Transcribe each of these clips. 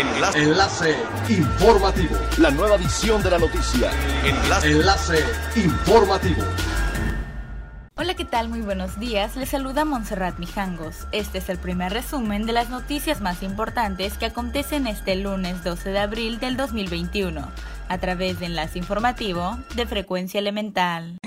Enlace. Enlace informativo. La nueva edición de la noticia. Enlace. Enlace informativo. Hola, ¿qué tal? Muy buenos días. Les saluda Montserrat Mijangos. Este es el primer resumen de las noticias más importantes que acontecen este lunes 12 de abril del 2021, a través de Enlace Informativo de Frecuencia Elemental.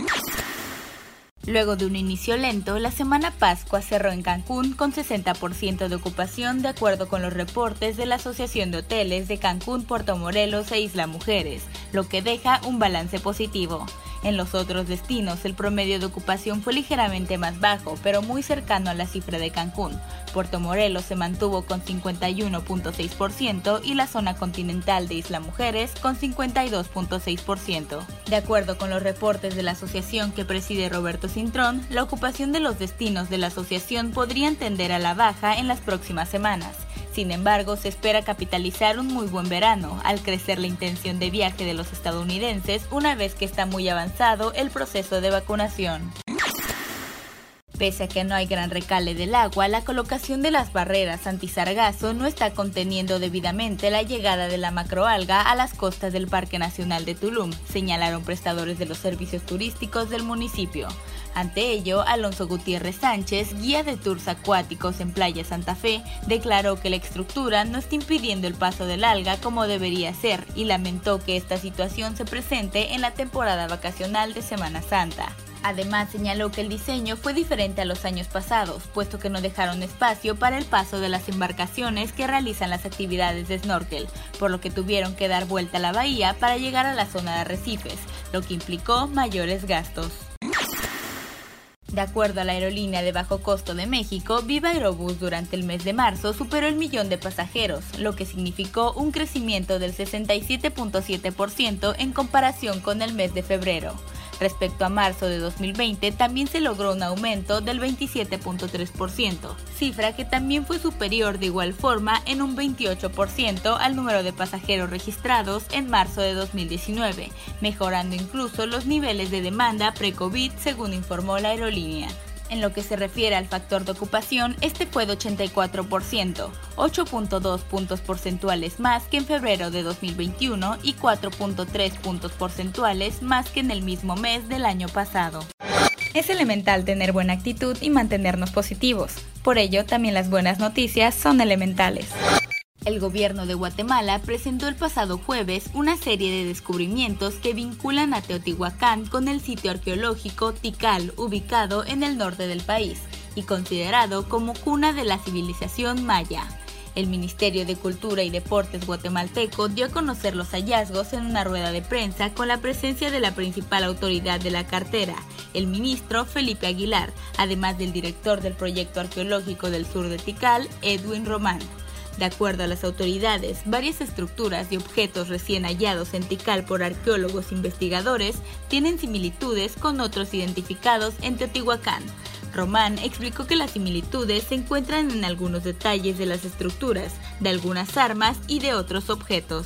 Luego de un inicio lento, la semana Pascua cerró en Cancún con 60% de ocupación de acuerdo con los reportes de la Asociación de Hoteles de Cancún, Puerto Morelos e Isla Mujeres, lo que deja un balance positivo. En los otros destinos, el promedio de ocupación fue ligeramente más bajo, pero muy cercano a la cifra de Cancún. Puerto Morelos se mantuvo con 51.6% y la zona continental de Isla Mujeres con 52.6%. De acuerdo con los reportes de la asociación que preside Roberto Cintrón, la ocupación de los destinos de la asociación podría tender a la baja en las próximas semanas. Sin embargo, se espera capitalizar un muy buen verano, al crecer la intención de viaje de los estadounidenses una vez que está muy avanzado el proceso de vacunación. Pese a que no hay gran recale del agua, la colocación de las barreras anti-sargazo no está conteniendo debidamente la llegada de la macroalga a las costas del Parque Nacional de Tulum, señalaron prestadores de los servicios turísticos del municipio. Ante ello, Alonso Gutiérrez Sánchez, guía de tours acuáticos en Playa Santa Fe, declaró que la estructura no está impidiendo el paso del alga como debería ser y lamentó que esta situación se presente en la temporada vacacional de Semana Santa. Además, señaló que el diseño fue diferente a los años pasados, puesto que no dejaron espacio para el paso de las embarcaciones que realizan las actividades de snorkel, por lo que tuvieron que dar vuelta a la bahía para llegar a la zona de arrecifes, lo que implicó mayores gastos. De acuerdo a la aerolínea de bajo costo de México, Viva Aerobús durante el mes de marzo superó el millón de pasajeros, lo que significó un crecimiento del 67.7% en comparación con el mes de febrero. Respecto a marzo de 2020, también se logró un aumento del 27.3%, cifra que también fue superior de igual forma en un 28% al número de pasajeros registrados en marzo de 2019, mejorando incluso los niveles de demanda pre-COVID según informó la aerolínea. En lo que se refiere al factor de ocupación, este fue de 84%, 8.2 puntos porcentuales más que en febrero de 2021 y 4.3 puntos porcentuales más que en el mismo mes del año pasado. Es elemental tener buena actitud y mantenernos positivos. Por ello, también las buenas noticias son elementales. El gobierno de Guatemala presentó el pasado jueves una serie de descubrimientos que vinculan a Teotihuacán con el sitio arqueológico Tikal, ubicado en el norte del país y considerado como cuna de la civilización maya. El Ministerio de Cultura y Deportes guatemalteco dio a conocer los hallazgos en una rueda de prensa con la presencia de la principal autoridad de la cartera, el ministro Felipe Aguilar, además del director del proyecto arqueológico del sur de Tikal, Edwin Román. De acuerdo a las autoridades, varias estructuras y objetos recién hallados en Tikal por arqueólogos investigadores tienen similitudes con otros identificados en Teotihuacán. Román explicó que las similitudes se encuentran en algunos detalles de las estructuras, de algunas armas y de otros objetos.